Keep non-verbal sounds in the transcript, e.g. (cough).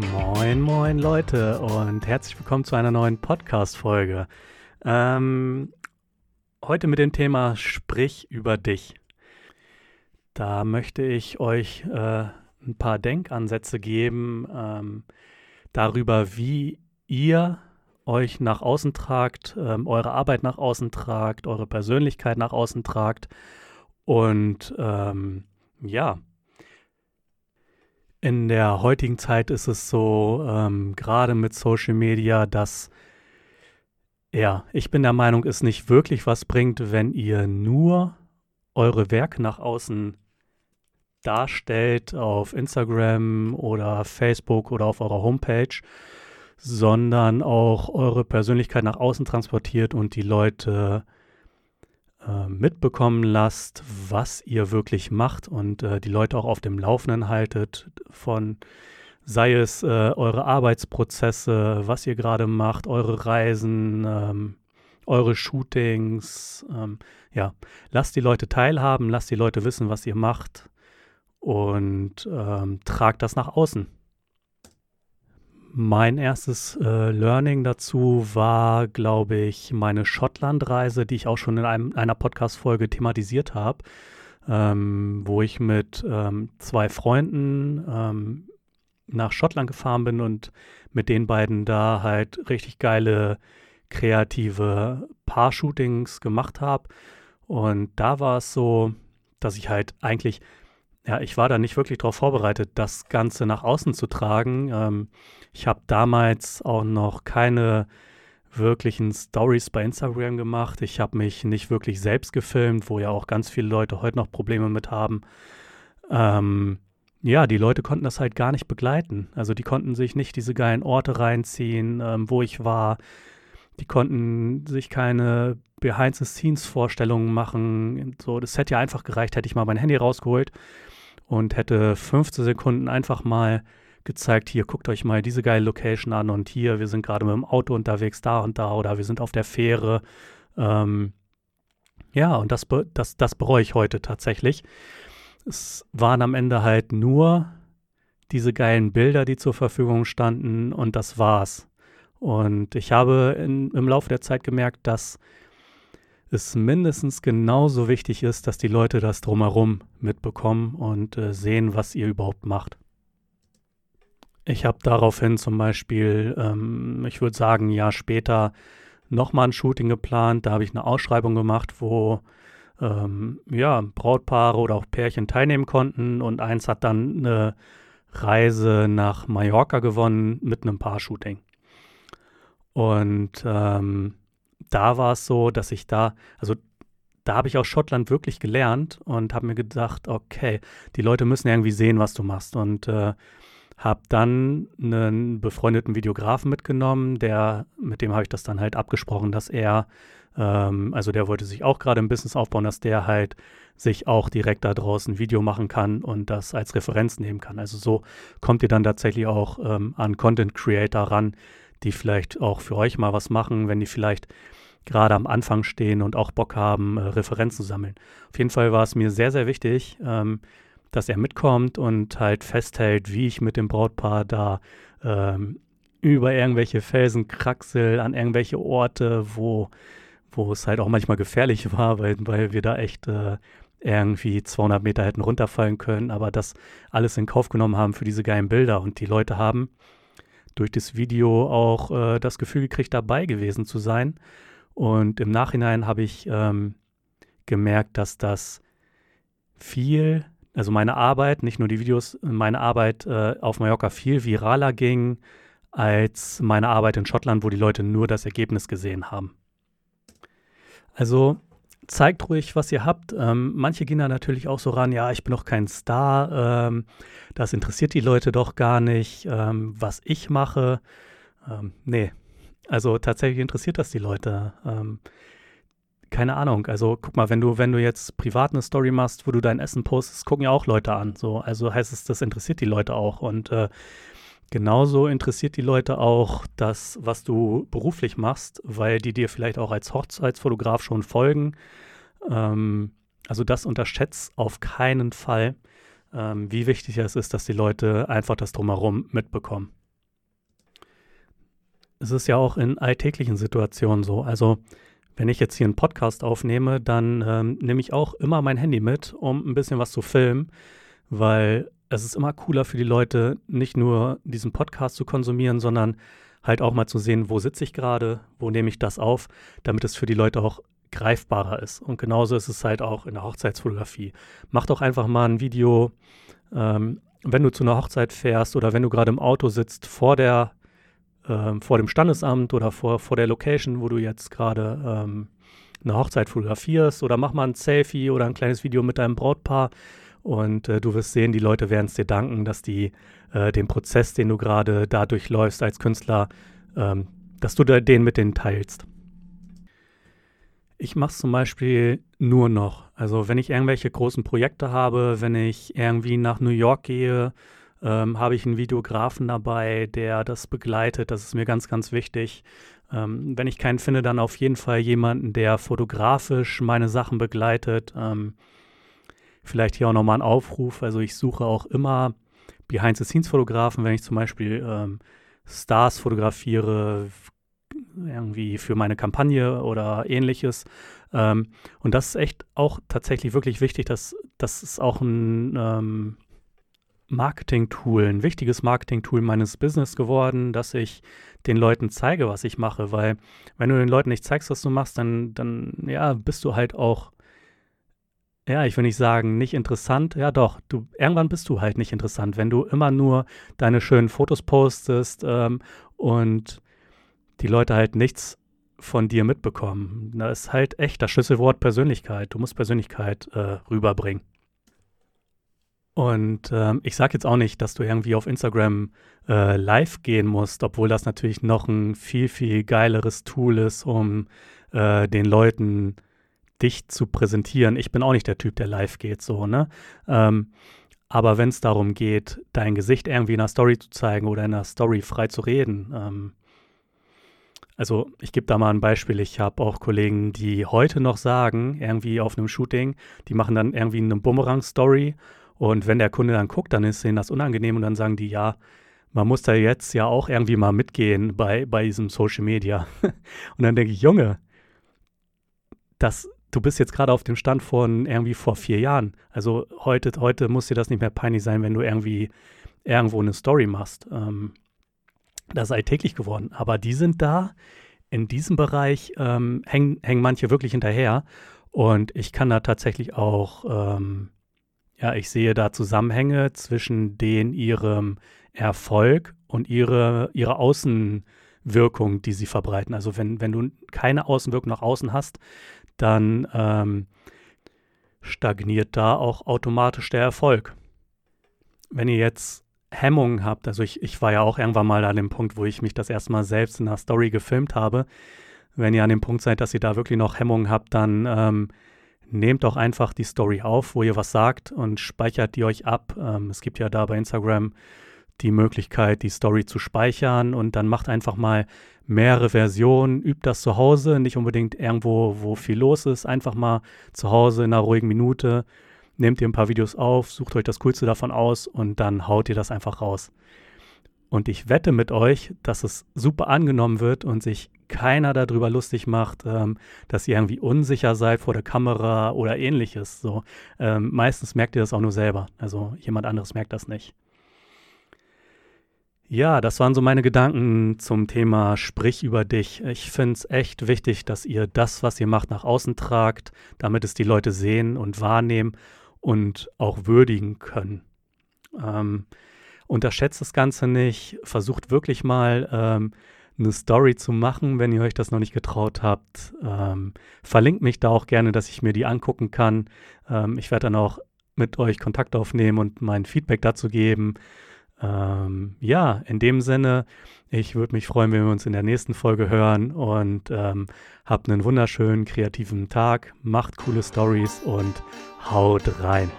Moin, moin Leute und herzlich willkommen zu einer neuen Podcast-Folge. Ähm, heute mit dem Thema Sprich über dich. Da möchte ich euch äh, ein paar Denkansätze geben ähm, darüber, wie ihr euch nach außen tragt, ähm, eure Arbeit nach außen tragt, eure Persönlichkeit nach außen tragt und ähm, ja, in der heutigen Zeit ist es so, ähm, gerade mit Social Media, dass, ja, ich bin der Meinung, es nicht wirklich was bringt, wenn ihr nur eure Werke nach außen darstellt auf Instagram oder Facebook oder auf eurer Homepage, sondern auch eure Persönlichkeit nach außen transportiert und die Leute äh, mitbekommen lasst, was ihr wirklich macht und äh, die Leute auch auf dem Laufenden haltet von sei es äh, eure Arbeitsprozesse, was ihr gerade macht, eure Reisen, ähm, eure Shootings. Ähm, ja, lasst die Leute teilhaben, lasst die Leute wissen, was ihr macht und ähm, tragt das nach außen. Mein erstes äh, Learning dazu war, glaube ich, meine Schottland-Reise, die ich auch schon in einem, einer Podcast-Folge thematisiert habe, ähm, wo ich mit ähm, zwei Freunden ähm, nach Schottland gefahren bin und mit den beiden da halt richtig geile kreative Paar-Shootings gemacht habe. Und da war es so, dass ich halt eigentlich ja, ich war da nicht wirklich darauf vorbereitet, das Ganze nach außen zu tragen. Ähm, ich habe damals auch noch keine wirklichen Stories bei Instagram gemacht. Ich habe mich nicht wirklich selbst gefilmt, wo ja auch ganz viele Leute heute noch Probleme mit haben. Ähm, ja, die Leute konnten das halt gar nicht begleiten. Also die konnten sich nicht diese geilen Orte reinziehen, ähm, wo ich war. Die konnten sich keine Behind-the-Scenes-Vorstellungen machen. So, das hätte ja einfach gereicht, hätte ich mal mein Handy rausgeholt und hätte 15 Sekunden einfach mal gezeigt, hier guckt euch mal diese geile Location an und hier, wir sind gerade mit dem Auto unterwegs da und da oder wir sind auf der Fähre. Ähm, ja, und das, das, das bereue ich heute tatsächlich. Es waren am Ende halt nur diese geilen Bilder, die zur Verfügung standen und das war's. Und ich habe in, im Laufe der Zeit gemerkt, dass es mindestens genauso wichtig ist, dass die Leute das drumherum mitbekommen und äh, sehen, was ihr überhaupt macht. Ich habe daraufhin zum Beispiel, ähm, ich würde sagen, ein Jahr später nochmal ein Shooting geplant. Da habe ich eine Ausschreibung gemacht, wo ähm, ja, Brautpaare oder auch Pärchen teilnehmen konnten und eins hat dann eine Reise nach Mallorca gewonnen mit einem Paar-Shooting. Und ähm, da war es so, dass ich da, also da habe ich aus Schottland wirklich gelernt und habe mir gedacht, okay, die Leute müssen irgendwie sehen, was du machst. Und äh, habe dann einen befreundeten Videografen mitgenommen, der, mit dem habe ich das dann halt abgesprochen, dass er, ähm, also der wollte sich auch gerade ein Business aufbauen, dass der halt sich auch direkt da draußen Video machen kann und das als Referenz nehmen kann. Also so kommt ihr dann tatsächlich auch ähm, an Content Creator ran, die vielleicht auch für euch mal was machen, wenn die vielleicht gerade am Anfang stehen und auch Bock haben, äh, Referenzen zu sammeln. Auf jeden Fall war es mir sehr, sehr wichtig, ähm, dass er mitkommt und halt festhält, wie ich mit dem Brautpaar da ähm, über irgendwelche Felsen kraxel, an irgendwelche Orte, wo, wo es halt auch manchmal gefährlich war, weil, weil wir da echt äh, irgendwie 200 Meter hätten runterfallen können, aber das alles in Kauf genommen haben für diese geilen Bilder und die Leute haben durch das Video auch äh, das Gefühl gekriegt, dabei gewesen zu sein. Und im Nachhinein habe ich ähm, gemerkt, dass das viel, also meine Arbeit, nicht nur die Videos, meine Arbeit äh, auf Mallorca viel viraler ging als meine Arbeit in Schottland, wo die Leute nur das Ergebnis gesehen haben. Also zeigt ruhig, was ihr habt. Ähm, manche gehen da natürlich auch so ran, ja, ich bin doch kein Star, ähm, das interessiert die Leute doch gar nicht, ähm, was ich mache. Ähm, nee, also tatsächlich interessiert das die Leute. Ähm, keine Ahnung. Also guck mal, wenn du, wenn du jetzt privat eine Story machst, wo du dein Essen postest, gucken ja auch Leute an. So, also heißt es, das interessiert die Leute auch. Und äh, genauso interessiert die Leute auch das, was du beruflich machst, weil die dir vielleicht auch als Hochzeitsfotograf schon folgen. Ähm, also das unterschätzt auf keinen Fall, ähm, wie wichtig es ist, dass die Leute einfach das drumherum mitbekommen. Es ist ja auch in alltäglichen Situationen so. Also wenn ich jetzt hier einen Podcast aufnehme, dann ähm, nehme ich auch immer mein Handy mit, um ein bisschen was zu filmen, weil es ist immer cooler für die Leute, nicht nur diesen Podcast zu konsumieren, sondern halt auch mal zu sehen, wo sitze ich gerade, wo nehme ich das auf, damit es für die Leute auch greifbarer ist. Und genauso ist es halt auch in der Hochzeitsfotografie. Mach doch einfach mal ein Video, ähm, wenn du zu einer Hochzeit fährst oder wenn du gerade im Auto sitzt vor der ähm, vor dem Standesamt oder vor, vor der Location, wo du jetzt gerade ähm, eine Hochzeit fotografierst oder mach mal ein Selfie oder ein kleines Video mit deinem Brautpaar und äh, du wirst sehen, die Leute werden es dir danken, dass die äh, den Prozess, den du gerade da durchläufst als Künstler, ähm, dass du da den mit denen teilst. Ich mache es zum Beispiel nur noch. Also wenn ich irgendwelche großen Projekte habe, wenn ich irgendwie nach New York gehe, ähm, habe ich einen Videografen dabei, der das begleitet. Das ist mir ganz, ganz wichtig. Ähm, wenn ich keinen finde, dann auf jeden Fall jemanden, der fotografisch meine Sachen begleitet. Ähm, vielleicht hier auch nochmal ein Aufruf. Also ich suche auch immer Behind-the-Scenes-Fotografen, wenn ich zum Beispiel ähm, Stars fotografiere, irgendwie für meine Kampagne oder ähnliches. Ähm, und das ist echt auch tatsächlich wirklich wichtig, dass das ist auch ein ähm, Marketing-Tool, ein wichtiges Marketing-Tool meines Business geworden, dass ich den Leuten zeige, was ich mache. Weil wenn du den Leuten nicht zeigst, was du machst, dann, dann ja, bist du halt auch, ja, ich will nicht sagen, nicht interessant. Ja, doch, du, irgendwann bist du halt nicht interessant, wenn du immer nur deine schönen Fotos postest ähm, und die Leute halt nichts von dir mitbekommen. Da ist halt echt das Schlüsselwort Persönlichkeit. Du musst Persönlichkeit äh, rüberbringen. Und ähm, ich sage jetzt auch nicht, dass du irgendwie auf Instagram äh, live gehen musst, obwohl das natürlich noch ein viel, viel geileres Tool ist, um äh, den Leuten dich zu präsentieren. Ich bin auch nicht der Typ, der live geht, so, ne? Ähm, aber wenn es darum geht, dein Gesicht irgendwie in einer Story zu zeigen oder in einer Story frei zu reden, ähm, also ich gebe da mal ein Beispiel. Ich habe auch Kollegen, die heute noch sagen, irgendwie auf einem Shooting, die machen dann irgendwie eine Bumerang-Story und wenn der Kunde dann guckt, dann ist ihnen das unangenehm und dann sagen die, ja, man muss da jetzt ja auch irgendwie mal mitgehen bei, bei diesem Social Media. (laughs) und dann denke ich, Junge, das, du bist jetzt gerade auf dem Stand von irgendwie vor vier Jahren. Also heute, heute muss dir das nicht mehr peinlich sein, wenn du irgendwie irgendwo eine Story machst. Ähm, das ist alltäglich geworden. Aber die sind da, in diesem Bereich ähm, hängen, hängen manche wirklich hinterher. Und ich kann da tatsächlich auch ähm, ja, ich sehe da Zusammenhänge zwischen den ihrem Erfolg und ihre, ihre Außenwirkung, die sie verbreiten. Also wenn, wenn du keine Außenwirkung nach außen hast, dann ähm, stagniert da auch automatisch der Erfolg. Wenn ihr jetzt Hemmungen habt, also ich, ich war ja auch irgendwann mal an dem Punkt, wo ich mich das erste Mal selbst in einer Story gefilmt habe. Wenn ihr an dem Punkt seid, dass ihr da wirklich noch Hemmungen habt, dann ähm, nehmt doch einfach die Story auf, wo ihr was sagt und speichert die euch ab. Ähm, es gibt ja da bei Instagram die Möglichkeit, die Story zu speichern und dann macht einfach mal mehrere Versionen, übt das zu Hause, nicht unbedingt irgendwo, wo viel los ist, einfach mal zu Hause in einer ruhigen Minute, nehmt ihr ein paar Videos auf, sucht euch das Coolste davon aus und dann haut ihr das einfach raus. Und ich wette mit euch, dass es super angenommen wird und sich keiner darüber lustig macht, ähm, dass ihr irgendwie unsicher seid vor der Kamera oder ähnliches. So, ähm, meistens merkt ihr das auch nur selber. Also jemand anderes merkt das nicht. Ja, das waren so meine Gedanken zum Thema Sprich über dich. Ich finde es echt wichtig, dass ihr das, was ihr macht, nach außen tragt, damit es die Leute sehen und wahrnehmen und auch würdigen können. Ähm, Unterschätzt das Ganze nicht. Versucht wirklich mal ähm, eine Story zu machen, wenn ihr euch das noch nicht getraut habt. Ähm, verlinkt mich da auch gerne, dass ich mir die angucken kann. Ähm, ich werde dann auch mit euch Kontakt aufnehmen und mein Feedback dazu geben. Ähm, ja, in dem Sinne, ich würde mich freuen, wenn wir uns in der nächsten Folge hören und ähm, habt einen wunderschönen kreativen Tag, macht coole Stories und haut rein.